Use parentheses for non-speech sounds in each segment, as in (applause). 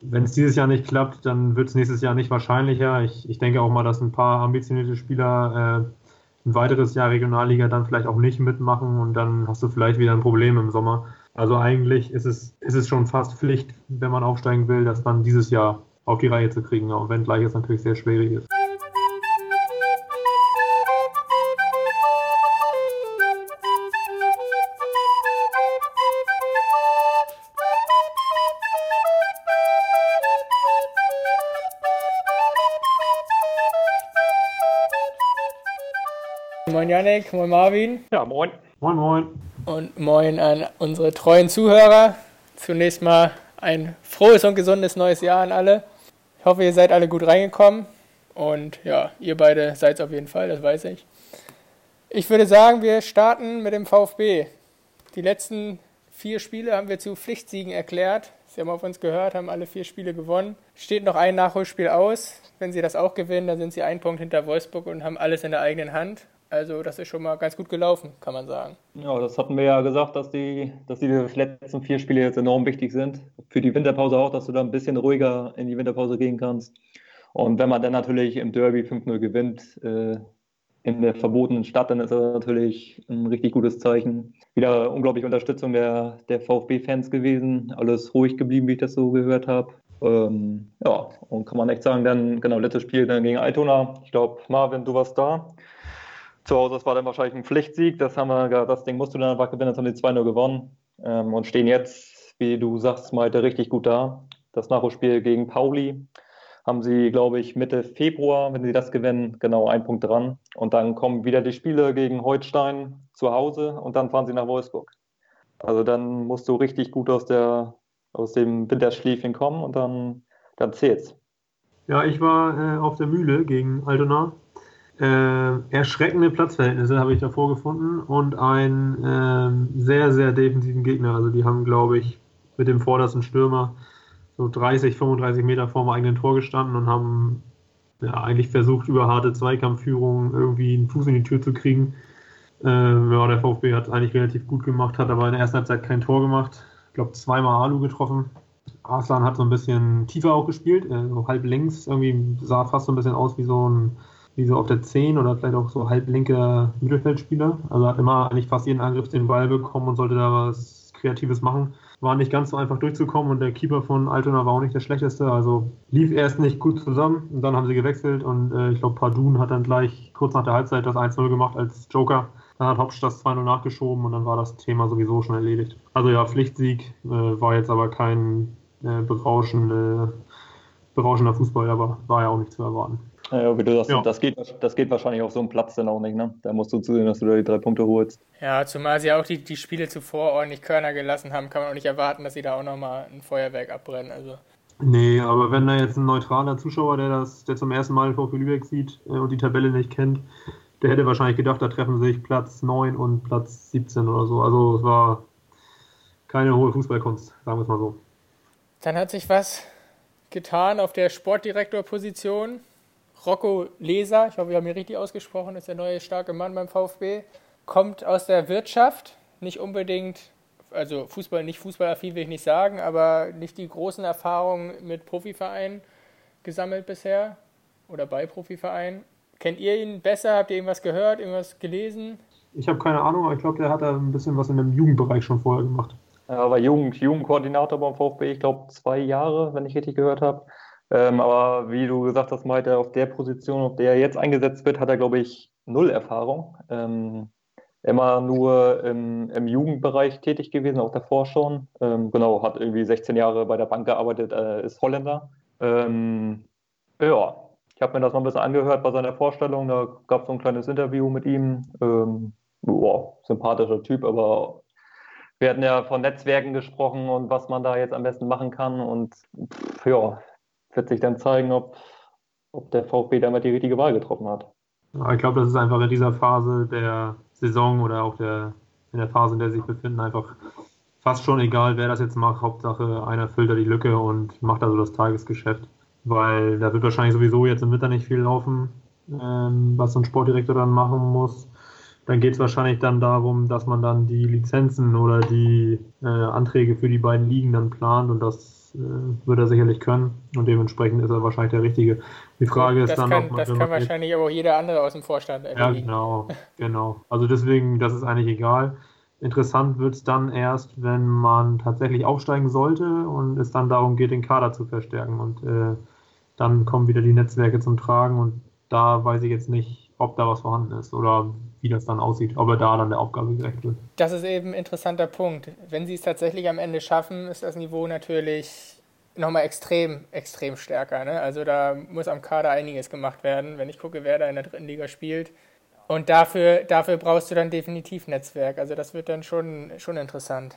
wenn es dieses Jahr nicht klappt, dann wird es nächstes Jahr nicht wahrscheinlicher. Ich, ich denke auch mal, dass ein paar ambitionierte Spieler äh, ein weiteres Jahr Regionalliga dann vielleicht auch nicht mitmachen und dann hast du vielleicht wieder ein Problem im Sommer. Also eigentlich ist es, ist es schon fast Pflicht, wenn man aufsteigen will, dass man dieses Jahr auf die Reihe zu kriegen, auch wenn gleich es natürlich sehr schwierig ist. Moin Janik, moin Marvin. Ja, moin. Moin, moin. Und moin an unsere treuen Zuhörer. Zunächst mal ein frohes und gesundes neues Jahr an alle. Ich hoffe, ihr seid alle gut reingekommen. Und ja, ihr beide seid es auf jeden Fall, das weiß ich. Ich würde sagen, wir starten mit dem VfB. Die letzten vier Spiele haben wir zu Pflichtsiegen erklärt. Sie haben auf uns gehört, haben alle vier Spiele gewonnen. Steht noch ein Nachholspiel aus. Wenn sie das auch gewinnen, dann sind sie einen Punkt hinter Wolfsburg und haben alles in der eigenen Hand. Also das ist schon mal ganz gut gelaufen, kann man sagen. Ja, das hatten wir ja gesagt, dass die, dass die letzten vier Spiele jetzt enorm wichtig sind. Für die Winterpause auch, dass du da ein bisschen ruhiger in die Winterpause gehen kannst. Und wenn man dann natürlich im Derby 5-0 gewinnt, äh, in der verbotenen Stadt, dann ist das natürlich ein richtig gutes Zeichen. Wieder unglaubliche Unterstützung der, der VfB-Fans gewesen. Alles ruhig geblieben, wie ich das so gehört habe. Ähm, ja, und kann man echt sagen, dann, genau, letztes Spiel dann gegen Altona. Ich glaube, Marvin, du warst da zu Hause, das war dann wahrscheinlich ein Pflichtsieg. Das, haben wir, das Ding musst du dann einfach gewinnen, das haben die 2-0 gewonnen ähm, und stehen jetzt, wie du sagst, Malte, richtig gut da. Das Nachholspiel gegen Pauli haben sie, glaube ich, Mitte Februar, wenn sie das gewinnen, genau einen Punkt dran. Und dann kommen wieder die Spiele gegen Holstein zu Hause und dann fahren sie nach Wolfsburg. Also dann musst du richtig gut aus, der, aus dem Winterschläfchen kommen und dann, dann zählt's. Ja, ich war äh, auf der Mühle gegen Altona äh, erschreckende Platzverhältnisse habe ich davor gefunden und einen äh, sehr, sehr defensiven Gegner. Also die haben, glaube ich, mit dem vordersten Stürmer so 30, 35 Meter vor dem eigenen Tor gestanden und haben ja, eigentlich versucht, über harte Zweikampfführung irgendwie einen Fuß in die Tür zu kriegen. Äh, ja, der VfB hat es eigentlich relativ gut gemacht, hat aber in der ersten Halbzeit kein Tor gemacht. Ich glaube, zweimal Alu getroffen. Arslan hat so ein bisschen tiefer auch gespielt, äh, so halb links, irgendwie sah fast so ein bisschen aus wie so ein wie so auf der 10 oder vielleicht auch so halblinker Mittelfeldspieler. Also hat immer eigentlich fast jeden Angriff den Ball bekommen und sollte da was Kreatives machen. War nicht ganz so einfach durchzukommen und der Keeper von Altona war auch nicht der schlechteste. Also lief erst nicht gut zusammen und dann haben sie gewechselt und äh, ich glaube Pardun hat dann gleich kurz nach der Halbzeit das 1-0 gemacht als Joker. Dann hat Hopsch das 2-0 nachgeschoben und dann war das Thema sowieso schon erledigt. Also ja, Pflichtsieg äh, war jetzt aber kein äh, berauschende, berauschender Fußball, aber war ja auch nicht zu erwarten. Ja, wie du sagst, ja. das, geht, das geht wahrscheinlich auf so einem Platz dann auch nicht. Ne? Da musst du zusehen, dass du da die drei Punkte holst. Ja, zumal sie auch die, die Spiele zuvor ordentlich Körner gelassen haben, kann man auch nicht erwarten, dass sie da auch nochmal ein Feuerwerk abbrennen. Also. Nee, aber wenn da jetzt ein neutraler Zuschauer, der das der zum ersten Mal VfB Lübeck sieht äh, und die Tabelle nicht kennt, der hätte wahrscheinlich gedacht, da treffen sich Platz 9 und Platz 17 oder so. Also es war keine hohe Fußballkunst, sagen wir es mal so. Dann hat sich was getan auf der Sportdirektorposition. Rocco Leser, ich hoffe, wir haben ihn richtig ausgesprochen, ist der neue starke Mann beim VfB, kommt aus der Wirtschaft, nicht unbedingt, also Fußball, nicht fußballaffin will ich nicht sagen, aber nicht die großen Erfahrungen mit Profivereinen gesammelt bisher oder bei Profivereinen. Kennt ihr ihn besser? Habt ihr irgendwas gehört, irgendwas gelesen? Ich habe keine Ahnung, aber ich glaube, der hat da ein bisschen was in dem Jugendbereich schon vorher gemacht. Er war Jugend, Jugendkoordinator beim VfB, ich glaube zwei Jahre, wenn ich richtig gehört habe. Ähm, aber wie du gesagt hast, Malte, auf der Position, auf der er jetzt eingesetzt wird, hat er, glaube ich, null Erfahrung. Ähm, immer nur im, im, Jugendbereich tätig gewesen, auch davor schon. Ähm, genau, hat irgendwie 16 Jahre bei der Bank gearbeitet, äh, ist Holländer. Ähm, ja, ich habe mir das mal ein bisschen angehört bei seiner Vorstellung. Da gab es so ein kleines Interview mit ihm. Ähm, wow, sympathischer Typ, aber wir hatten ja von Netzwerken gesprochen und was man da jetzt am besten machen kann. Und pff, ja, wird sich dann zeigen, ob, ob der VfB damit die richtige Wahl getroffen hat. Ich glaube, das ist einfach in dieser Phase der Saison oder auch der, in der Phase, in der sie sich befinden, einfach fast schon egal, wer das jetzt macht. Hauptsache, einer füllt da die Lücke und macht also das Tagesgeschäft. Weil da wird wahrscheinlich sowieso jetzt im Winter nicht viel laufen, ähm, was so ein Sportdirektor dann machen muss. Dann geht es wahrscheinlich dann darum, dass man dann die Lizenzen oder die äh, Anträge für die beiden Ligen dann plant und das wird er sicherlich können und dementsprechend ist er wahrscheinlich der Richtige. Die Frage das ist dann, kann, ob man, das kann wahrscheinlich aber auch jeder andere aus dem Vorstand ja, genau, (laughs) genau. Also deswegen, das ist eigentlich egal. Interessant wird es dann erst, wenn man tatsächlich aufsteigen sollte und es dann darum geht, den Kader zu verstärken. Und äh, dann kommen wieder die Netzwerke zum Tragen und da weiß ich jetzt nicht, ob da was vorhanden ist oder wie das dann aussieht, ob er da dann der Aufgabe gerecht wird. Das ist eben ein interessanter Punkt. Wenn sie es tatsächlich am Ende schaffen, ist das Niveau natürlich nochmal extrem, extrem stärker. Ne? Also da muss am Kader einiges gemacht werden, wenn ich gucke, wer da in der dritten Liga spielt. Und dafür, dafür brauchst du dann definitiv Netzwerk. Also das wird dann schon, schon interessant.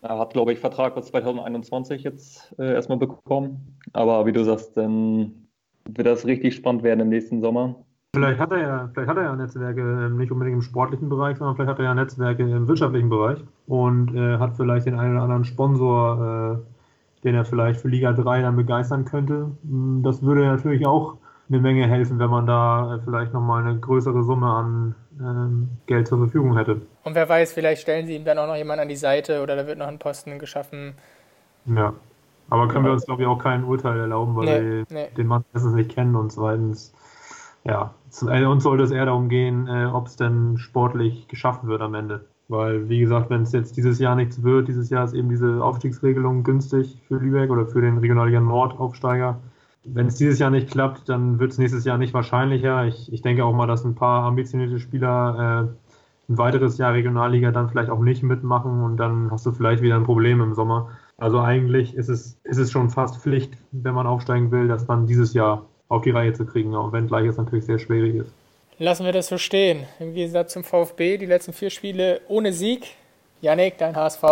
Er hat, glaube ich, Vertrag bis 2021 jetzt äh, erstmal bekommen. Aber wie du sagst, dann wird das richtig spannend werden im nächsten Sommer. Vielleicht hat er ja, vielleicht hat er ja Netzwerke ähm, nicht unbedingt im sportlichen Bereich, sondern vielleicht hat er ja Netzwerke im wirtschaftlichen Bereich und äh, hat vielleicht den einen oder anderen Sponsor, äh, den er vielleicht für Liga 3 dann begeistern könnte. Hm, das würde natürlich auch eine Menge helfen, wenn man da äh, vielleicht nochmal eine größere Summe an ähm, Geld zur Verfügung hätte. Und wer weiß, vielleicht stellen sie ihm dann auch noch jemanden an die Seite oder da wird noch ein Posten geschaffen. Ja. Aber können wir uns, glaube ich, auch kein Urteil erlauben, weil nee, wir nee. den Mann erstens nicht kennen und zweitens, ja, äh, uns sollte es eher darum gehen, äh, ob es denn sportlich geschaffen wird am Ende. Weil, wie gesagt, wenn es jetzt dieses Jahr nichts wird, dieses Jahr ist eben diese Aufstiegsregelung günstig für Lübeck oder für den Regionalliga Nord-Aufsteiger wenn es dieses Jahr nicht klappt, dann wird es nächstes Jahr nicht wahrscheinlicher. Ich, ich denke auch mal, dass ein paar ambitionierte Spieler äh, ein weiteres Jahr Regionalliga dann vielleicht auch nicht mitmachen und dann hast du vielleicht wieder ein Problem im Sommer. Also eigentlich ist es, ist es schon fast Pflicht, wenn man aufsteigen will, das dann dieses Jahr auf die Reihe zu kriegen, auch wenn gleich es natürlich sehr schwierig ist. Lassen wir das so stehen. Im Gegensatz zum VfB, die letzten vier Spiele ohne Sieg. Janik, dein HSV.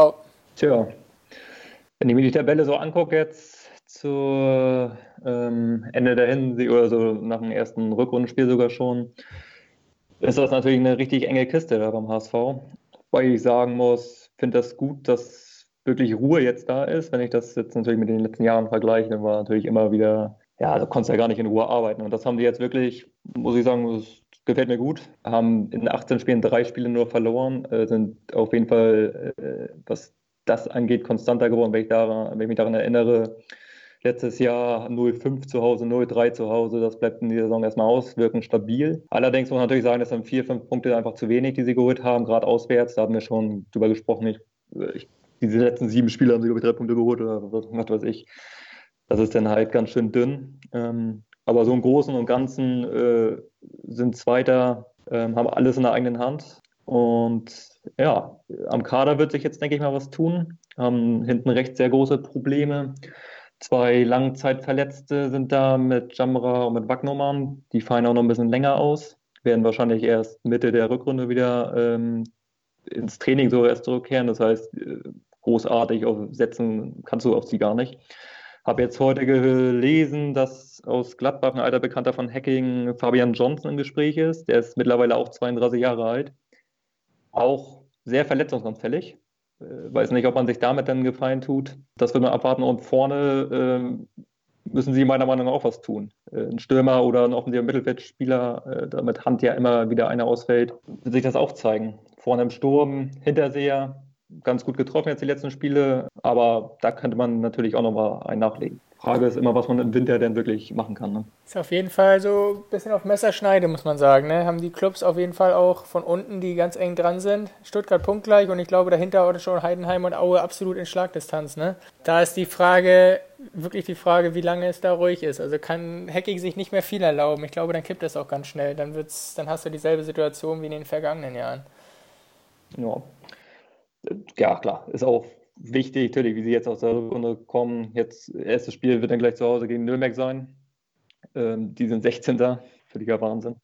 Tja, wenn ich mir die Tabelle so angucke jetzt, zu ähm, Ende der Hinsicht oder so nach dem ersten Rückrundenspiel sogar schon, ist das natürlich eine richtig enge Kiste da beim HSV. Weil ich sagen muss, finde das gut, dass wirklich Ruhe jetzt da ist. Wenn ich das jetzt natürlich mit den letzten Jahren vergleiche, dann war natürlich immer wieder, ja, da konntest du ja gar nicht in Ruhe arbeiten. Und das haben die jetzt wirklich, muss ich sagen, das gefällt mir gut. Haben in 18 Spielen drei Spiele nur verloren, äh, sind auf jeden Fall, äh, was das angeht, konstanter geworden, wenn ich, daran, wenn ich mich daran erinnere, Letztes Jahr 0,5 zu Hause, 0,3 zu Hause. Das bleibt in dieser Saison erstmal aus, wirken stabil. Allerdings muss man natürlich sagen, dass dann vier, fünf Punkte einfach zu wenig, die sie geholt haben, gerade auswärts. Da haben wir schon drüber gesprochen. Ich, ich, diese letzten sieben Spiele haben sie, glaube ich, drei Punkte geholt oder was, was weiß ich. Das ist dann halt ganz schön dünn. Ähm, aber so im Großen und Ganzen äh, sind Zweiter, äh, haben alles in der eigenen Hand. Und ja, am Kader wird sich jetzt, denke ich mal, was tun. Haben hinten rechts sehr große Probleme. Zwei Langzeitverletzte sind da mit Jamra und mit Wagnermann. Die fallen auch noch ein bisschen länger aus. Werden wahrscheinlich erst Mitte der Rückrunde wieder ähm, ins Training so erst zurückkehren. Das heißt, äh, großartig setzen kannst du auf sie gar nicht. Habe jetzt heute gelesen, dass aus Gladbach ein alter Bekannter von Hacking Fabian Johnson im Gespräch ist. Der ist mittlerweile auch 32 Jahre alt. Auch sehr verletzungsanfällig. Äh, weiß nicht, ob man sich damit dann gefallen tut. Das wird man abwarten. Und vorne äh, müssen sie meiner Meinung nach auch was tun. Äh, ein Stürmer oder ein offensiver Mittelfeldspieler, äh, damit Hand ja immer wieder einer ausfällt, wird sich das auch zeigen. Vorne im Sturm, Hinterseher, ganz gut getroffen jetzt die letzten Spiele, aber da könnte man natürlich auch nochmal einen nachlegen. Frage ist immer, was man im Winter denn wirklich machen kann. Ne? Ist auf jeden Fall so ein bisschen auf Messerschneide, muss man sagen. Ne? Haben die Clubs auf jeden Fall auch von unten, die ganz eng dran sind. Stuttgart punktgleich und ich glaube dahinter auch schon Heidenheim und Aue absolut in Schlagdistanz. Ne? Da ist die Frage, wirklich die Frage, wie lange es da ruhig ist. Also kann Hacking sich nicht mehr viel erlauben. Ich glaube, dann kippt es auch ganz schnell. Dann, wird's, dann hast du dieselbe Situation wie in den vergangenen Jahren. Ja, ja klar, ist auch wichtig, natürlich, wie sie jetzt aus der Runde kommen. Jetzt, erstes Spiel wird dann gleich zu Hause gegen Nürnberg sein. Ähm, die sind 16. Völliger Wahnsinn.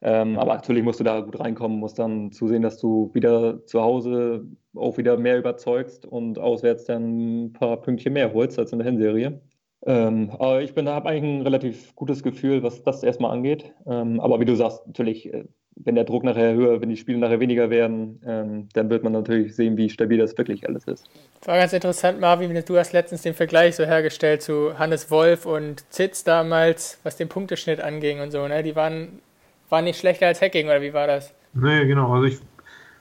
Ähm, aber natürlich musst du da gut reinkommen, musst dann zusehen, dass du wieder zu Hause auch wieder mehr überzeugst und auswärts dann ein paar Pünktchen mehr holst als in der Hinserie. Ähm, aber ich habe eigentlich ein relativ gutes Gefühl, was das erstmal angeht. Ähm, aber wie du sagst, natürlich, äh, wenn der Druck nachher höher, wenn die Spiele nachher weniger werden, ähm, dann wird man natürlich sehen, wie stabil das wirklich alles ist. War ganz interessant, Marvin, du hast letztens den Vergleich so hergestellt zu Hannes Wolf und Zitz damals, was den Punkteschnitt anging und so, ne? Die waren, waren nicht schlechter als Hacking, oder wie war das? Nee, genau. Also ich,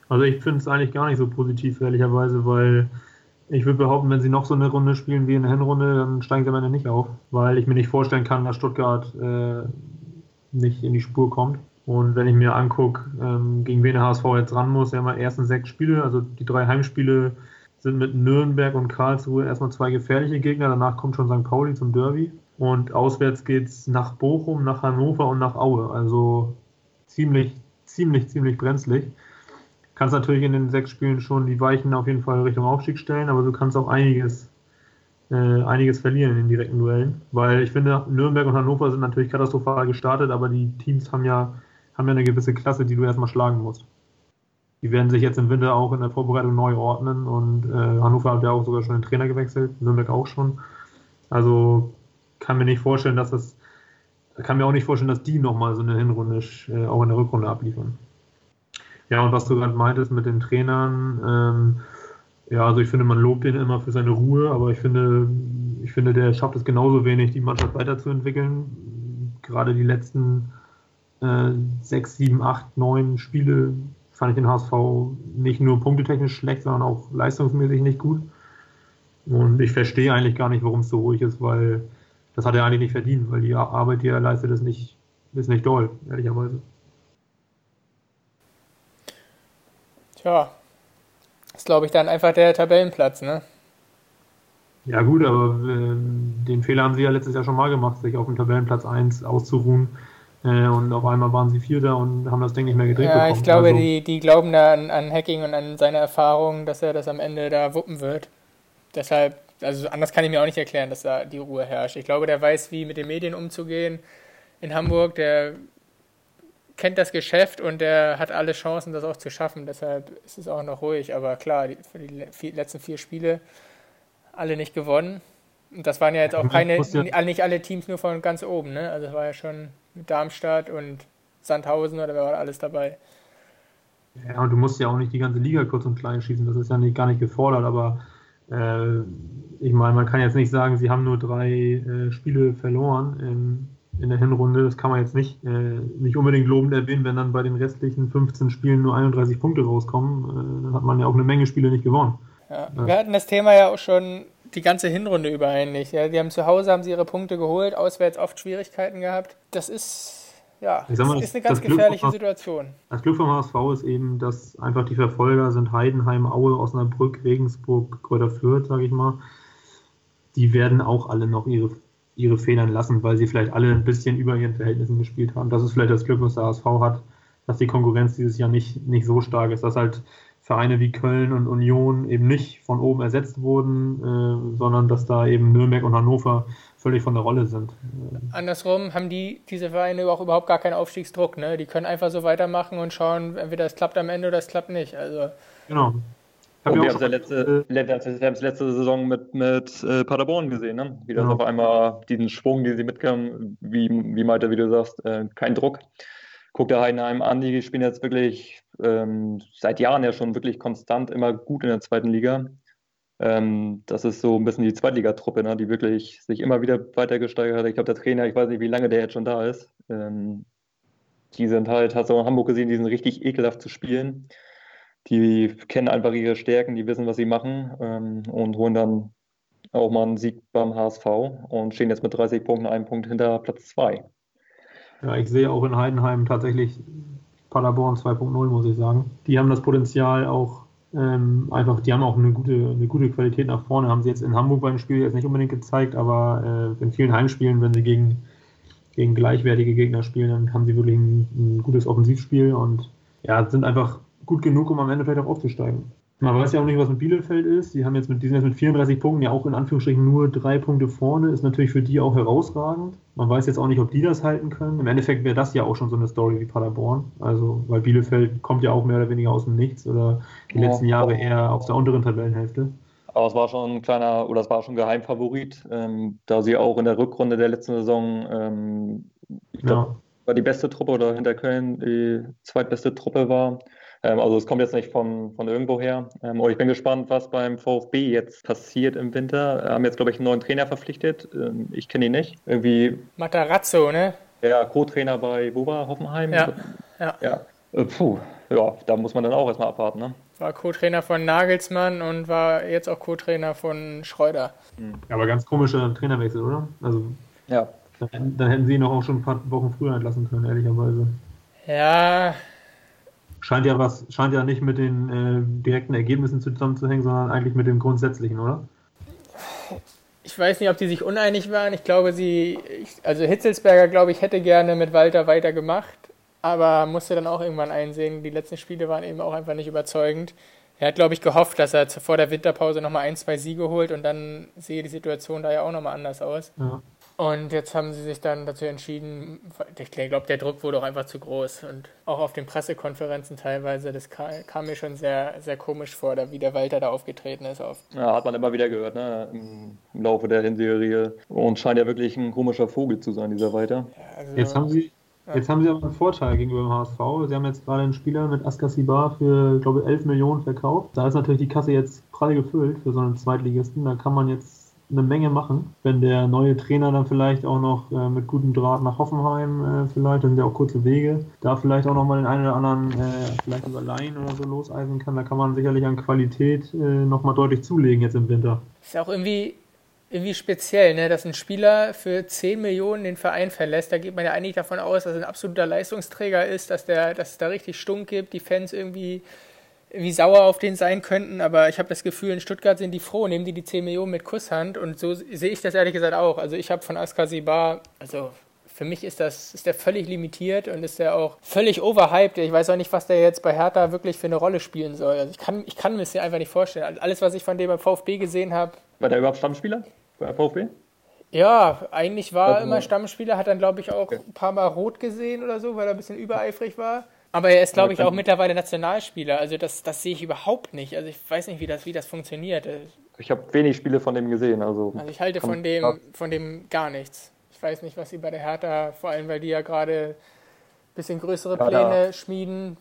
also ich finde es eigentlich gar nicht so positiv, ehrlicherweise, weil ich würde behaupten, wenn sie noch so eine Runde spielen wie in der Hinrunde, dann steigen sie am Ende nicht auf, weil ich mir nicht vorstellen kann, dass Stuttgart äh, nicht in die Spur kommt. Und wenn ich mir angucke, ähm, gegen wen der HSV jetzt ran muss, haben die ersten sechs Spiele, also die drei Heimspiele sind mit Nürnberg und Karlsruhe erstmal zwei gefährliche Gegner, danach kommt schon St. Pauli zum Derby. Und auswärts geht es nach Bochum, nach Hannover und nach Aue. Also ziemlich, ziemlich, ziemlich brenzlig. Kannst natürlich in den sechs Spielen schon die Weichen auf jeden Fall Richtung Aufstieg stellen, aber du kannst auch einiges, äh, einiges verlieren in den direkten Duellen. Weil ich finde, Nürnberg und Hannover sind natürlich katastrophal gestartet, aber die Teams haben ja, haben ja eine gewisse Klasse, die du erstmal schlagen musst. Die werden sich jetzt im Winter auch in der Vorbereitung neu ordnen und äh, Hannover hat ja auch sogar schon den Trainer gewechselt, Nürnberg auch schon. Also kann mir nicht vorstellen, dass das, kann mir auch nicht vorstellen, dass die nochmal so eine Hinrunde äh, auch in der Rückrunde abliefern. Ja, und was du gerade meintest mit den Trainern, ähm, ja, also ich finde, man lobt ihn immer für seine Ruhe, aber ich finde, ich finde, der schafft es genauso wenig, die Mannschaft weiterzuentwickeln. Gerade die letzten äh, sechs, sieben, acht, neun Spiele fand ich den HSV nicht nur punktetechnisch schlecht, sondern auch leistungsmäßig nicht gut. Und ich verstehe eigentlich gar nicht, warum es so ruhig ist, weil das hat er eigentlich nicht verdient, weil die Arbeit, die er leistet, ist nicht, ist nicht doll, ehrlicherweise. Tja, ist glaube ich dann einfach der Tabellenplatz, ne? Ja gut, aber äh, den Fehler haben sie ja letztes Jahr schon mal gemacht, sich auf dem Tabellenplatz 1 auszuruhen. Äh, und auf einmal waren sie Vierter und haben das Ding nicht mehr gedreht ja, bekommen. ich glaube, also, die, die glauben da an, an Hacking und an seine Erfahrung, dass er das am Ende da wuppen wird. Deshalb also anders kann ich mir auch nicht erklären, dass da die Ruhe herrscht. Ich glaube, der weiß, wie mit den Medien umzugehen in Hamburg. Der kennt das Geschäft und der hat alle Chancen, das auch zu schaffen. Deshalb ist es auch noch ruhig. Aber klar, die, für die letzten vier Spiele alle nicht gewonnen. Und das waren ja jetzt auch keine, nicht alle Teams nur von ganz oben. Ne? Also es war ja schon Darmstadt und Sandhausen oder wer war alles dabei. Ja, und du musst ja auch nicht die ganze Liga kurz und klein schießen. Das ist ja nicht, gar nicht gefordert. Aber äh, ich meine, man kann jetzt nicht sagen, sie haben nur drei äh, Spiele verloren in, in, der Hinrunde. Das kann man jetzt nicht, äh, nicht unbedingt lobend erwähnen, wenn dann bei den restlichen 15 Spielen nur 31 Punkte rauskommen. Äh, dann hat man ja auch eine Menge Spiele nicht gewonnen. Ja, wir hatten das Thema ja auch schon die ganze Hinrunde über eigentlich. Ja, die haben zu Hause haben sie ihre Punkte geholt, auswärts oft Schwierigkeiten gehabt. Das ist ja, das mal, ist eine ganz gefährliche vom, Situation. Das Glück vom HSV ist eben, dass einfach die Verfolger sind Heidenheim, Aue, Osnabrück, Regensburg, Kräuter Fürth, sage ich mal. Die werden auch alle noch ihre, ihre Federn lassen, weil sie vielleicht alle ein bisschen über ihren Verhältnissen gespielt haben. Das ist vielleicht das Glück, was der HSV hat, dass die Konkurrenz dieses Jahr nicht, nicht so stark ist, dass halt Vereine wie Köln und Union eben nicht von oben ersetzt wurden, äh, sondern dass da eben Nürnberg und Hannover völlig von der Rolle sind. Andersrum haben die, diese Vereine auch überhaupt gar keinen Aufstiegsdruck. Ne? Die können einfach so weitermachen und schauen, entweder es klappt am Ende oder es klappt nicht. Also, genau. Hab wir haben es ja letzte, letzte, Saison mit, mit äh, Paderborn gesehen, ne? wie das genau. auf einmal diesen Schwung, den sie mitkamen, wie, wie Malte, wie du sagst, äh, kein Druck. Guck der Heidenheim an, die spielen jetzt wirklich ähm, seit Jahren ja schon wirklich konstant immer gut in der zweiten Liga. Ähm, das ist so ein bisschen die Zweitligatruppe, ne, die wirklich sich immer wieder weiter gesteigert hat. Ich glaube, der Trainer, ich weiß nicht, wie lange der jetzt schon da ist. Ähm, die sind halt, hast du in Hamburg gesehen, die sind richtig ekelhaft zu spielen. Die kennen einfach ihre Stärken, die wissen, was sie machen ähm, und holen dann auch mal einen Sieg beim HSV und stehen jetzt mit 30 Punkten, einen Punkt hinter Platz 2. Ja, ich sehe auch in Heidenheim tatsächlich Paderborn 2.0, muss ich sagen. Die haben das Potenzial auch ähm, einfach, die haben auch eine gute, eine gute Qualität nach vorne. Haben sie jetzt in Hamburg beim Spiel jetzt nicht unbedingt gezeigt, aber äh, in vielen Heimspielen, wenn sie gegen, gegen gleichwertige Gegner spielen, dann haben sie wirklich ein, ein gutes Offensivspiel und ja, sind einfach gut genug, um am Ende vielleicht auch aufzusteigen. Man weiß ja auch nicht, was mit Bielefeld ist. Die haben jetzt mit, die sind jetzt mit 34 Punkten ja auch in Anführungsstrichen nur drei Punkte vorne. Ist natürlich für die auch herausragend. Man weiß jetzt auch nicht, ob die das halten können. Im Endeffekt wäre das ja auch schon so eine Story wie Paderborn. Also, weil Bielefeld kommt ja auch mehr oder weniger aus dem Nichts oder die ja, letzten Jahre eher aus der unteren Tabellenhälfte. Aber es war schon ein kleiner, oder es war schon Geheimfavorit, ähm, da sie auch in der Rückrunde der letzten Saison, ähm, ich glaube, ja. war die beste Truppe oder hinter Köln die zweitbeste Truppe war. Ähm, also es kommt jetzt nicht von, von irgendwo her. Ähm, ich bin gespannt, was beim VfB jetzt passiert im Winter. Wir haben jetzt, glaube ich, einen neuen Trainer verpflichtet. Ähm, ich kenne ihn nicht. Irgendwie. Matarazzo, ne? Ja, Co-Trainer bei Boba Hoffenheim. Ja. ja. ja. Äh, puh. ja, da muss man dann auch erstmal abwarten. Ne? War Co-Trainer von Nagelsmann und war jetzt auch Co-Trainer von Schreuder. Ja, aber ganz komischer Trainerwechsel, oder? Also, Ja, dann, dann hätten sie ihn auch schon ein paar Wochen früher entlassen können, ehrlicherweise. Ja, Scheint ja was, scheint ja nicht mit den äh, direkten Ergebnissen zusammenzuhängen, sondern eigentlich mit dem Grundsätzlichen, oder? ich weiß nicht, ob die sich uneinig waren. Ich glaube, sie, ich, also Hitzelsberger, glaube ich, hätte gerne mit Walter weitergemacht, aber musste dann auch irgendwann einsehen, die letzten Spiele waren eben auch einfach nicht überzeugend. Er hat, glaube ich, gehofft, dass er vor der Winterpause nochmal ein, zwei Siege holt und dann sehe die Situation da ja auch nochmal anders aus. Ja. Und jetzt haben sie sich dann dazu entschieden, ich glaube, der Druck wurde auch einfach zu groß. Und auch auf den Pressekonferenzen teilweise, das kam, kam mir schon sehr, sehr komisch vor, wie der Walter da aufgetreten ist. Auf. ja, hat man immer wieder gehört, ne? Im, im Laufe der Hinserie. Und scheint ja wirklich ein komischer Vogel zu sein, dieser Walter. Also, Jetzt haben sie, jetzt haben sie aber einen Vorteil gegenüber dem HSV. Sie haben jetzt gerade einen Spieler mit Askasibar für, glaube ich, 11 Millionen verkauft. Da ist natürlich die Kasse jetzt prall gefüllt für so einen Zweitligisten. Da kann man jetzt eine Menge machen. Wenn der neue Trainer dann vielleicht auch noch äh, mit gutem Draht nach Hoffenheim äh, vielleicht, das sind ja auch kurze Wege, da vielleicht auch noch mal den einen oder anderen äh, vielleicht über Laien oder so loseisen kann, da kann man sicherlich an Qualität äh, noch deutlich zulegen jetzt im Winter. Ist ja auch irgendwie, irgendwie speziell, ne? dass ein Spieler für 10 Millionen den Verein verlässt. Da geht man ja eigentlich davon aus, dass er ein absoluter Leistungsträger ist, dass, der, dass es da richtig Stunk gibt, die Fans irgendwie, irgendwie sauer auf den sein könnten. Aber ich habe das Gefühl, in Stuttgart sind die froh, nehmen die die 10 Millionen mit Kusshand. Und so sehe ich das ehrlich gesagt auch. Also ich habe von Askasibar, also für mich ist das ist der völlig limitiert und ist der auch völlig overhyped. Ich weiß auch nicht, was der jetzt bei Hertha wirklich für eine Rolle spielen soll. Also ich kann, ich kann mir das einfach nicht vorstellen. Alles, was ich von dem beim VfB gesehen habe, War der überhaupt Stammspieler bei VfB? ja, eigentlich war er Also- immer Stammspieler, hat dann, glaube ich, auch ein paar Mal rot gesehen oder so, weil er ein bisschen übereifrig war. Aber er ist, glaube ich, auch mittlerweile Nationalspieler. Also das, das sehe ich überhaupt nicht. Also ich weiß nicht, wie das, wie das funktioniert. Ich habe wenig Spiele von dem gesehen. Also, Also ich halte von dem, von dem gar nichts. Ich weiß nicht, was sie bei der Hertha, vor allem weil die ja gerade ein bisschen größere Ja, da- Pläne schmieden.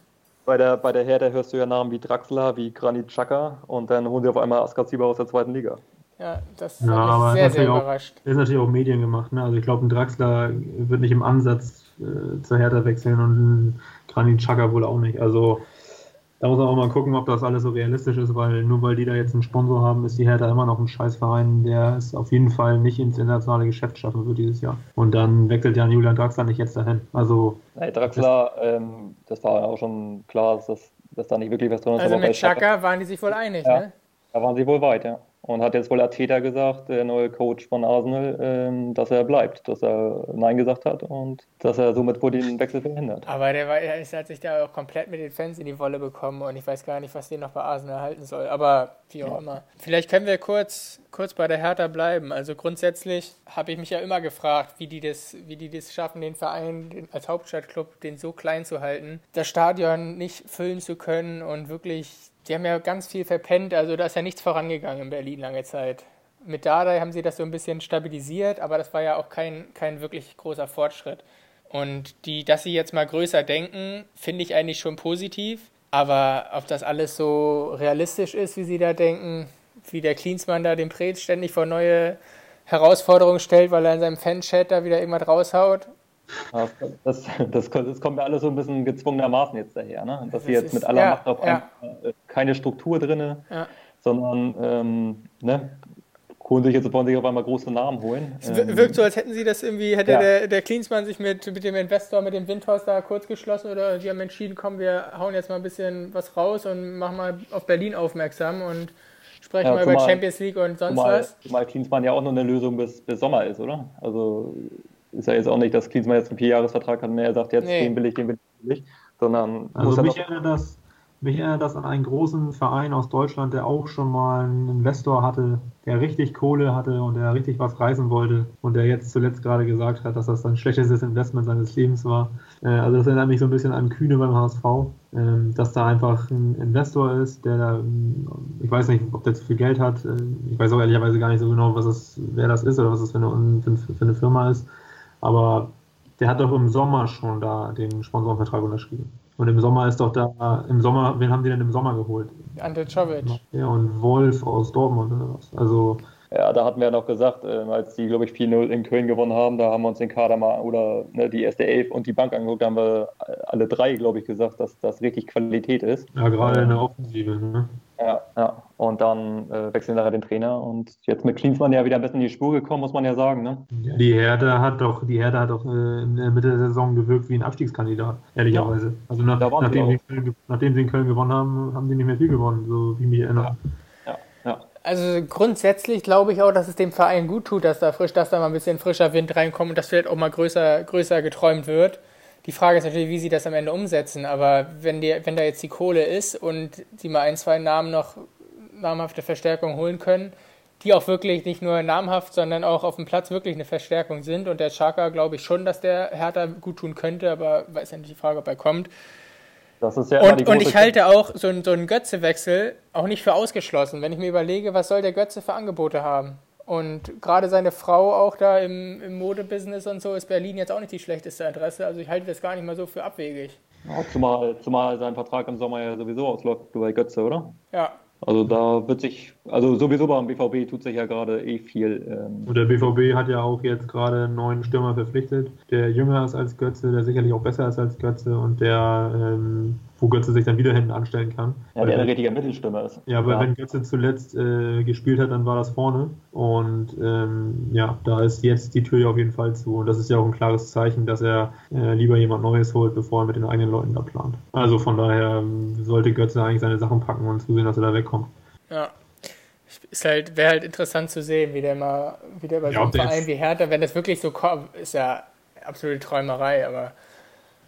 bei, der, bei der Hertha hörst du ja Namen wie Draxler, wie Granit Xhaka und dann holen sie auf einmal Askaziba aus der zweiten Liga. Ja, das Ja, hat aber sehr, natürlich sehr auch- überrascht. Das ist natürlich auch Medien gemacht. Ne? Also ich glaube, ein Draxler wird nicht im Ansatz äh, zur Hertha wechseln und ein Granit Xhaka wohl auch nicht. Also da muss man auch mal gucken, ob das alles so realistisch ist, weil nur weil die da jetzt einen Sponsor haben, ist die Hertha immer noch ein Scheißverein, der es auf jeden Fall nicht ins internationale Geschäft schaffen wird dieses Jahr. Und dann wechselt ja Julian Draxler nicht jetzt dahin. Also Hey, Draxler, ähm, das war auch schon klar, dass, das, dass da nicht wirklich was drin ist. Also mit Chaka waren die sich wohl einig, Ja. ne? Da waren sie wohl weit, ja. Und hat jetzt wohl Arteta gesagt, der neue Coach von Arsenal, ähm, dass er bleibt, dass er Nein gesagt hat und dass er somit wohl den Wechsel verhindert. Aber der, war, der hat sich da auch komplett mit den Fans in die Wolle bekommen und ich weiß gar nicht, was den noch bei Arsenal halten soll. Aber wie auch immer. Vielleicht können wir kurz, kurz bei der Hertha bleiben. Also grundsätzlich habe ich mich ja immer gefragt, wie die das, wie die das schaffen, den Verein den, als Hauptstadtclub den so klein zu halten, das Stadion nicht füllen zu können und wirklich, die haben ja ganz viel verpennt. Also da ist ja nichts vorangegangen in Berlin lange Zeit. Mit Dardai haben sie das so ein bisschen stabilisiert, aber das war ja auch kein, kein wirklich großer Fortschritt. Und die, dass sie jetzt mal größer denken, finde ich eigentlich schon positiv. Aber ob das alles so realistisch ist, wie sie da denken, wie der Klinsmann da den Prez ständig vor neue Herausforderungen stellt, weil er in seinem Fanchat da wieder irgendwas raushaut. Das, das, das, das kommt mir alles so ein bisschen gezwungenermaßen jetzt daher, ne? dass sie Das jetzt ist- mit aller ja, Macht auf ja. einmal äh, keine Struktur drin, Ja. sondern ähm, ne? holen sich jetzt wollen sich auf einmal große Namen holen. Es Ähm, wirkt so, als hätten sie das irgendwie, hätte Ja. der, der Klinsmann sich mit, mit dem Investor, mit dem Windhaus da kurz geschlossen oder die haben entschieden, komm, wir hauen jetzt mal ein bisschen was raus und machen mal auf Berlin aufmerksam und sprechen Ja, mal über Champions League und sonst Zumal, was. zumal Klinsmann ja auch noch eine Lösung bis, bis Sommer ist, oder? Also ist ja jetzt auch nicht, dass Klinsmann jetzt einen Vierjahresvertrag hat und er sagt, jetzt Nee. den will ich, den will ich nicht, sondern Also mich erinnert, das, mich erinnert das an einen großen Verein aus Deutschland, der auch schon mal einen Investor hatte, der richtig Kohle hatte und der richtig was reißen wollte und der jetzt zuletzt gerade gesagt hat, dass das sein schlechtestes Investment seines Lebens war. Äh, Also das erinnert mich so ein bisschen an Kühne beim HSV, ähm, dass da einfach ein Investor ist, der da, ähm, ich weiß nicht, ob der zu viel Geld hat, äh, ich weiß auch ehrlicherweise gar nicht so genau, was das, wer das ist oder was das für eine, für eine Firma ist, aber der hat doch im Sommer schon da den Sponsorenvertrag unterschrieben. Und im Sommer ist doch da, im Sommer, wen haben die denn im Sommer geholt? Ante Czovic. Ja, und Wolf aus Dortmund oder was. Also, Ja, da hatten wir ja noch gesagt, äh, als die, glaube ich, 4-0 in Köln gewonnen haben, da haben wir uns den Kader mal oder ne, die erste Elf und die Bank angeguckt, da haben wir alle drei, glaube ich, gesagt, dass das richtig Qualität ist. Ja, gerade in der Offensive. Ne? Ja, ja. Und dann äh, wechseln nachher den Trainer und jetzt mit Klinsmann ja wieder ein bisschen in die Spur gekommen, muss man ja sagen. Ne? Ja, die Herde hat doch, die Herde hat doch äh, in der Mitte der Saison gewirkt wie ein Abstiegskandidat, ehrlicherweise. Ja. Also nach, nachdem, sie nachdem, sie in Köln gewonnen haben, haben sie nicht mehr viel gewonnen, so wie mich erinnere. Ja. Also grundsätzlich glaube ich auch, dass es dem Verein gut tut, dass da frisch, dass da mal ein bisschen frischer Wind reinkommt und dass vielleicht auch mal größer, größer geträumt wird. Die Frage ist natürlich, wie sie das am Ende umsetzen. Aber wenn, die, wenn da jetzt die Kohle ist und sie mal ein, zwei Namen noch namhafte Verstärkung holen können, die auch wirklich nicht nur namhaft, sondern auch auf dem Platz wirklich eine Verstärkung sind. Und der Chaka glaube ich schon, dass der Hertha gut tun könnte, aber weiß ja nicht die Frage, ob er kommt. Das ist ja und, und ich halte auch so, so einen Götze-Wechsel auch nicht für ausgeschlossen. Wenn ich mir überlege, was soll der Götze für Angebote haben? Und gerade seine Frau auch da im, im Modebusiness und so ist Berlin jetzt auch nicht die schlechteste Adresse. Also ich halte das gar nicht mal so für abwegig. Ja, zumal, zumal sein Vertrag im Sommer ja sowieso ausläuft bei Götze, oder? Ja, also da wird sich, also sowieso beim BVB tut sich ja gerade eh viel. Ähm und der BVB hat ja auch jetzt gerade einen neuen Stürmer verpflichtet, der jünger ist als Götze, der sicherlich auch besser ist als Götze und der ähm, wo Götze sich dann wieder hinten anstellen kann. Ja, der ein richtiger Mittelstürmer ist. Ja, aber ja. wenn Götze zuletzt äh, gespielt hat, dann war das vorne. Und ähm, ja, da ist jetzt die Tür ja auf jeden Fall zu. Und das ist ja auch ein klares Zeichen, dass er äh, lieber jemand Neues holt, bevor er mit den eigenen Leuten da plant. Also von daher ähm, sollte Götze eigentlich seine Sachen packen und zusehen, dass er da wegkommt. Ja. Ist halt, wäre halt interessant zu sehen, wie der mal, wie der bei ja, so einem Verein wie Hertha, wenn das wirklich so kommt, ist ja absolute Träumerei, aber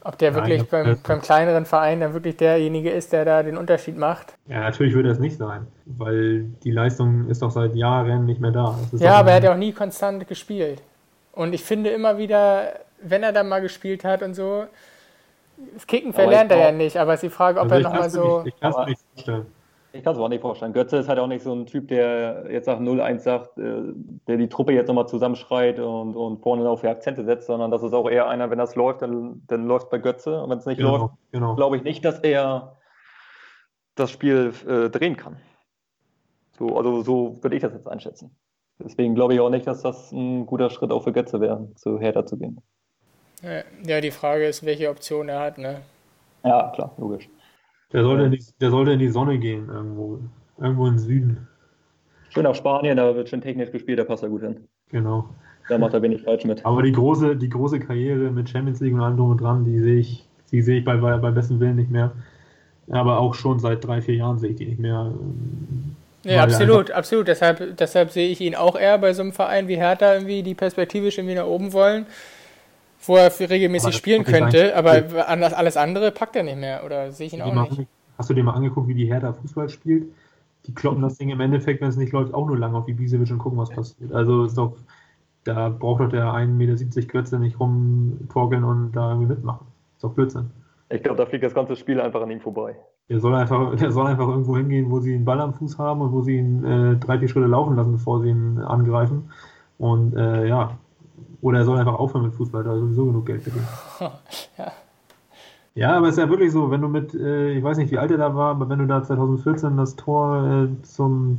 ob der Nein, wirklich beim, beim, kleineren Verein dann wirklich derjenige ist, der da den Unterschied macht? Ja, natürlich würde das nicht sein, weil die Leistung ist doch seit Jahren nicht mehr da. Ja, aber er hat ja auch nie konstant gespielt. Und ich finde immer wieder, wenn er dann mal gespielt hat und so, das Kicken verlernt er ja nicht, aber es ist die Frage, ob also er nochmal so. Nicht, ich kann es nicht vorstellen. Ich kann es mir auch nicht vorstellen. Götze ist halt auch nicht so ein Typ, der jetzt nach 0-1 sagt, äh, der die Truppe jetzt nochmal zusammenschreit und, und vorne auf die Akzente setzt, sondern das ist auch eher einer, wenn das läuft, dann, dann läuft bei Götze. Und wenn es nicht genau, läuft, genau. glaube ich nicht, dass er das Spiel äh, drehen kann. So, also so würde ich das jetzt einschätzen. Deswegen glaube ich auch nicht, dass das ein guter Schritt auch für Götze wäre, zu Hertha zu gehen. Ja, die Frage ist, welche Option er hat, ne? Ja, klar, logisch. Der sollte, in die, der sollte in die Sonne gehen, irgendwo. Irgendwo im Süden. Schön nach Spanien, da wird schon technisch gespielt, da passt er gut hin. Genau. Da macht er wenig falsch mit. Aber die große, die große Karriere mit Champions League und allem drum und dran, die sehe ich, die sehe ich bei, bei, bei besten Willen nicht mehr. Aber auch schon seit drei, vier Jahren sehe ich die nicht mehr. Ja, absolut, absolut. Deshalb, deshalb sehe ich ihn auch eher bei so einem Verein wie Hertha irgendwie, die perspektivisch irgendwie nach oben wollen wo er regelmäßig spielen könnte, aber anders, alles andere packt er nicht mehr oder sehe ich ihn auch nicht. Hast du dir mal angeguckt, wie die Hertha Fußball spielt? Die kloppen das Ding im Endeffekt, wenn es nicht läuft, auch nur lang auf die Ibisevic und gucken, was passiert. Also ist doch, da braucht doch der 1,70 Meter Götze nicht rumtorkeln und da irgendwie mitmachen. Ist doch Blödsinn. Ich glaube, da fliegt das ganze Spiel einfach an ihm vorbei. Der soll einfach, der soll einfach irgendwo hingehen, wo sie einen Ball am Fuß haben und wo sie ihn äh, drei, vier Schritte laufen lassen, bevor sie ihn angreifen. Und äh, ja, oder er soll einfach aufhören mit Fußball, da sowieso genug Geld verdienen. (laughs) ja. Ja, aber es ist ja wirklich so, wenn du mit, äh, ich weiß nicht, wie alt er da war, aber wenn du da 2014 das Tor äh, zum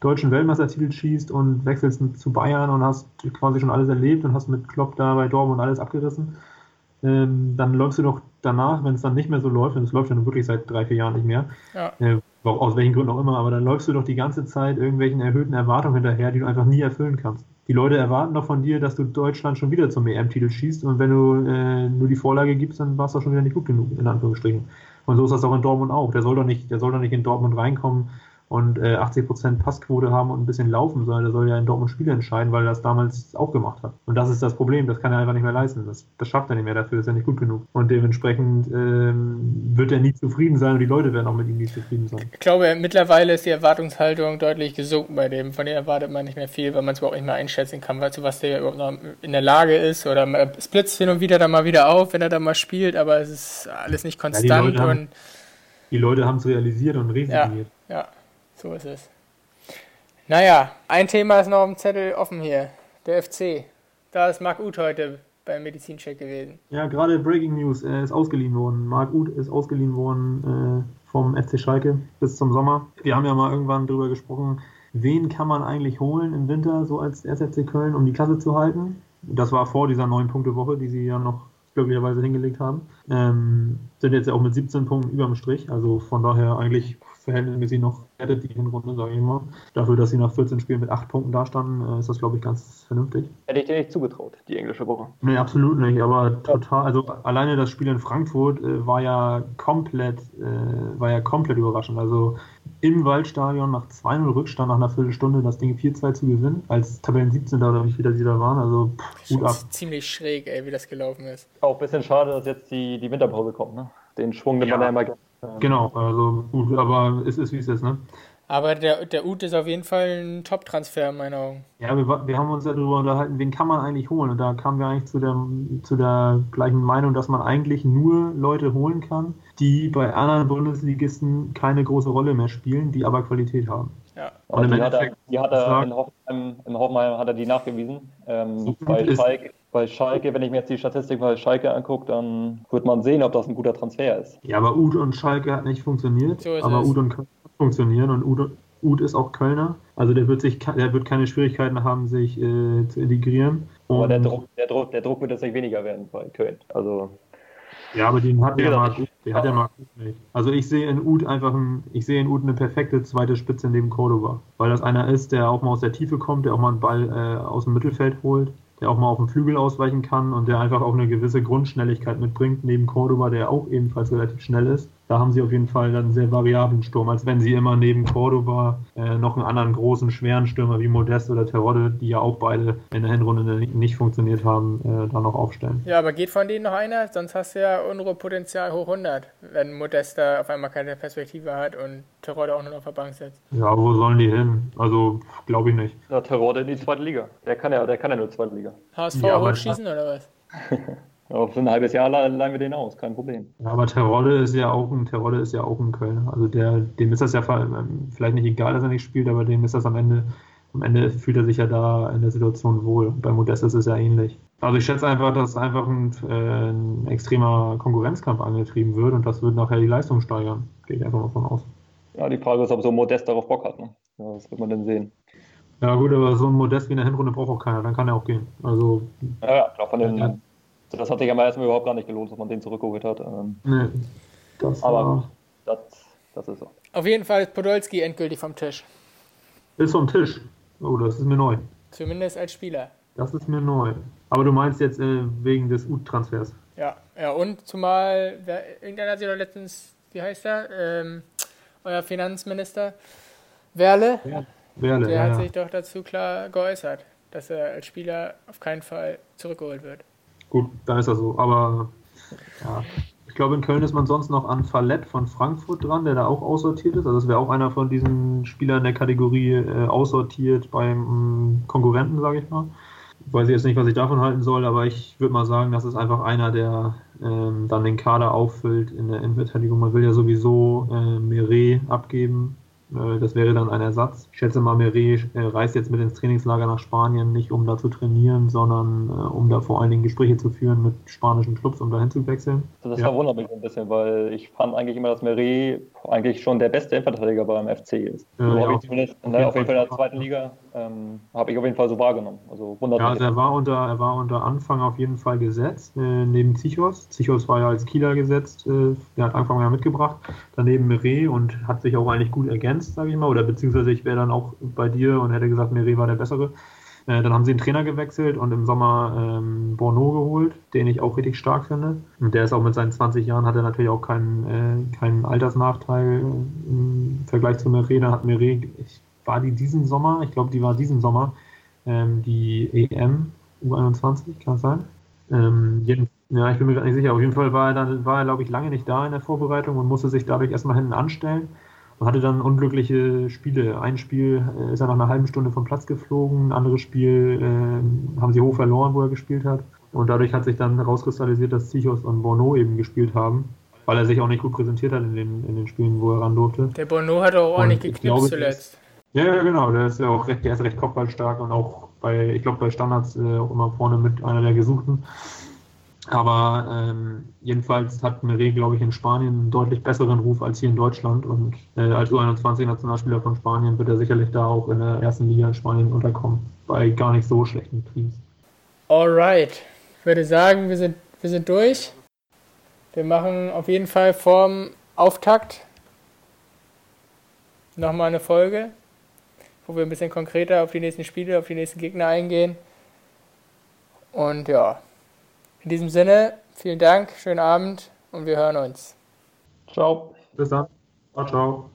deutschen Weltmeistertitel schießt und wechselst zu Bayern und hast quasi schon alles erlebt und hast mit Klopp da bei Dortmund alles abgerissen, ähm, dann läufst du doch danach, wenn es dann nicht mehr so läuft, und es läuft ja nun wirklich seit drei, vier Jahren nicht mehr, ja. äh, aus welchen Gründen auch immer, aber dann läufst du doch die ganze Zeit irgendwelchen erhöhten Erwartungen hinterher, die du einfach nie erfüllen kannst die Leute erwarten doch von dir, dass du Deutschland schon wieder zum EM-Titel schießt und wenn du äh, nur die Vorlage gibst, dann war es doch schon wieder nicht gut genug, in Anführungsstrichen. Und so ist das auch in Dortmund auch. Der soll doch nicht, der soll doch nicht in Dortmund reinkommen und äh, 80% Passquote haben und ein bisschen laufen, sondern der soll ja in Dortmund Spiele entscheiden, weil er das damals auch gemacht hat. Und das ist das Problem, das kann er einfach nicht mehr leisten. Das, das schafft er nicht mehr, dafür ist er nicht gut genug. Und dementsprechend ähm, wird er nie zufrieden sein und die Leute werden auch mit ihm nie zufrieden sein. Ich glaube, mittlerweile ist die Erwartungshaltung deutlich gesunken bei dem. Von dem erwartet man nicht mehr viel, weil man es überhaupt nicht mehr einschätzen kann, weil zu was der überhaupt noch in der Lage ist. Oder es blitzt hin und wieder dann mal wieder auf, wenn er da mal spielt, aber es ist alles nicht konstant. Ja, die, Leute haben, die Leute haben es realisiert und resigniert. Ja, ja. So ist es. Naja, ein Thema ist noch dem Zettel offen hier. Der FC. Da ist Marc Uth heute beim Medizincheck gewesen. Ja, gerade Breaking News. Er ist ausgeliehen worden. Marc Uth ist ausgeliehen worden äh, vom FC Schalke bis zum Sommer. Wir haben ja mal irgendwann darüber gesprochen, wen kann man eigentlich holen im Winter, so als SFC Köln, um die Klasse zu halten. Das war vor dieser neun Punkte Woche, die sie ja noch glücklicherweise hingelegt haben. Ähm, sind jetzt auch mit 17 Punkten überm Strich, also von daher eigentlich verhältnismäßig noch rettet die Hinrunde, sage ich mal. Dafür, dass sie nach 14 Spielen mit 8 Punkten dastanden, äh, ist das, glaube ich, ganz vernünftig. Hätte ich dir nicht zugetraut, die englische Woche. Nee, absolut nicht, aber total, also alleine das Spiel in Frankfurt äh, war ja komplett, äh, war ja komplett überraschend. Also im Waldstadion nach 2-0 Rückstand nach einer Viertelstunde das Ding 4-2 zu gewinnen, als Tabellen 17 oder wie viele sie da waren, also pff, gut ab. Ziemlich schräg, ey, wie das gelaufen ist. Auch ein bisschen schade, dass jetzt die, die Winterpause kommt, ne? Den Schwung, den ja. man ja immer Genau, also gut, aber es ist wie es ist, ne? Aber der, der Ut ist auf jeden Fall ein Top-Transfer in meinen Augen. Ja, wir, wir haben uns ja darüber unterhalten, wen kann man eigentlich holen? Und da kamen wir eigentlich zu der, zu der gleichen Meinung, dass man eigentlich nur Leute holen kann, die bei anderen Bundesligisten keine große Rolle mehr spielen, die aber Qualität haben. Ja. Und im die hat er, die hat er in Hoffenheim, in Hoffenheim hat er die nachgewiesen. Ähm, so bei, Schalke, bei Schalke, wenn ich mir jetzt die Statistik bei Schalke angucke, dann wird man sehen, ob das ein guter Transfer ist. Ja, aber Uth und Schalke hat nicht funktioniert. So aber Uth und Köln funktionieren und Uth, Uth ist auch Kölner. Also der wird sich, der wird keine Schwierigkeiten haben, sich äh, zu integrieren. aber der Druck, der, Druck, der Druck wird jetzt nicht weniger werden bei Köln. Also ja, aber den hat der Marc der hat der Marc nicht. Also ich sehe in Uth einfach ein, ich sehe in Uth eine perfekte zweite Spitze neben Cordoba. Weil das einer ist, der auch mal aus der Tiefe kommt, der auch mal einen Ball äh, aus dem Mittelfeld holt, der auch mal auf den Flügel ausweichen kann und der einfach auch eine gewisse Grundschnelligkeit mitbringt, neben Cordoba, der auch ebenfalls relativ schnell ist da haben sie auf jeden Fall dann einen sehr variablen Sturm, als wenn sie immer neben Cordoba äh, noch einen anderen großen, schweren Stürmer wie Modest oder Terodde, die ja auch beide in der Hinrunde nicht funktioniert haben, äh, da noch aufstellen. Ja, aber geht von denen noch einer? Sonst hast du ja unsere Potenzial hoch 100, wenn Modest da auf einmal keine Perspektive hat und Terodde auch nur auf der Bank sitzt. Ja, wo sollen die hin? Also, glaube ich nicht. Ja, Terodde in die zweite Liga. Der kann ja, der kann ja nur zweite Liga. HSV ja, hochschießen oder was? (laughs) Auf ein halbes Jahr leihen wir den aus, kein Problem. Ja, aber Terodde ist ja auch ein Terodde ist ja auch ein Kölner. Also der, dem ist das ja vielleicht nicht egal, dass er nicht spielt, aber dem ist das am Ende, am Ende fühlt er sich ja da in der Situation wohl. Bei Modest ist es ja ähnlich. Also ich schätze einfach, dass einfach ein, äh, ein extremer Konkurrenzkampf angetrieben wird und das wird nachher die Leistung steigern. Gehe ich einfach mal von aus. Ja, die Frage ist, ob so Modest darauf Bock hat. Ne? Ja, das wird man dann sehen. Ja gut, aber so ein Modest wie in der Hinrunde braucht auch keiner, dann kann er auch gehen. Also, ja, ja, klar, von den, ja das hat sich aber erstmal überhaupt gar nicht gelohnt, dass man den zurückgeholt hat. Ähm, nee, das aber das, das ist so. Auf jeden Fall ist Podolski endgültig vom Tisch. Ist vom Tisch. Oh, das ist mir neu. Zumindest als Spieler. Das ist mir neu. Aber du meinst jetzt äh, wegen des U-Transfers? Ja, ja, und zumal, wer, irgendeiner hat sich doch letztens, wie heißt er? Ähm, euer Finanzminister Werle. Ja, Werle. Der ja, hat ja. sich doch dazu klar geäußert, dass er als Spieler auf keinen Fall zurückgeholt wird. Gut, dann ist das so. Aber ja, ich glaube, in Köln ist man sonst noch an Fallett von Frankfurt dran, der da auch aussortiert ist. Also das wäre auch einer von diesen Spielern der Kategorie äh, aussortiert beim Konkurrenten, sage ich mal. Ich weiß jetzt nicht, was ich davon halten soll, aber ich würde mal sagen, das ist einfach einer, der ähm, dann den Kader auffüllt in der Innenverteidigung. Man will ja sowieso äh, Meret abgeben das wäre dann ein Ersatz. Ich schätze mal, Meret äh, reist jetzt mit ins Trainingslager nach Spanien, nicht um da zu trainieren, sondern äh, um da vor allen Dingen Gespräche zu führen mit spanischen Clubs, um dahin zu wechseln. Das ja. verwundert mich ein bisschen, weil ich fand eigentlich immer, dass Meret eigentlich schon der beste Innenverteidiger beim FC ist. Ja, so ja, ich zumindest, ne, auf jeden Fall in der zweiten Liga ähm, habe ich auf jeden Fall so wahrgenommen. Also wundert ja, also er war, unter, er war unter Anfang auf jeden Fall gesetzt, äh, neben Zichos. Zichos war ja als Kieler gesetzt, äh, der hat Anfang ja mitgebracht. Daneben Meret und hat sich auch eigentlich gut ergänzt, sage ich mal. Oder beziehungsweise ich wäre dann auch bei dir und hätte gesagt, Meret war der bessere. Äh, dann haben sie den Trainer gewechselt und im Sommer ähm, Borneau geholt, den ich auch richtig stark finde. Und der ist auch mit seinen 20 Jahren, hat er natürlich auch keinen, äh, keinen Altersnachteil im Vergleich zu Meret. Da hat Meret, ich war die diesen Sommer, ich glaube, die war diesen Sommer, ähm, die EM U21, kann es sein? Ähm, ja, ich bin mir gar nicht sicher. Auf jeden Fall war er dann, war er, glaube ich, lange nicht da in der Vorbereitung und musste sich dadurch erstmal hinten anstellen und hatte dann unglückliche Spiele. Ein Spiel äh, ist er nach einer halben Stunde vom Platz geflogen, ein anderes Spiel äh, haben sie hoch verloren, wo er gespielt hat. Und dadurch hat sich dann herauskristallisiert, dass Zichos und Bono eben gespielt haben weil er sich auch nicht gut präsentiert hat in den, in den Spielen, wo er ran durfte. Der Bono hat auch ordentlich geknipst zuletzt. Ja, genau, der ist ja auch recht, der ist recht kopfballstark und auch bei, ich glaube, bei Standards äh, auch immer vorne mit einer der Gesuchten. Aber ähm, jedenfalls hat Meret, glaube ich, in Spanien einen deutlich besseren Ruf als hier in Deutschland. Und äh, als U21-Nationalspieler von Spanien wird er sicherlich da auch in der ersten Liga in Spanien unterkommen. Bei gar nicht so schlechten Teams. Alright. Ich würde sagen, wir sind, wir sind durch. Wir machen auf jeden Fall vorm Auftakt nochmal eine Folge, wo wir ein bisschen konkreter auf die nächsten Spiele, auf die nächsten Gegner eingehen. Und ja, in diesem Sinne, vielen Dank, schönen Abend und wir hören uns. Ciao. Bis dann. Ciao, ciao.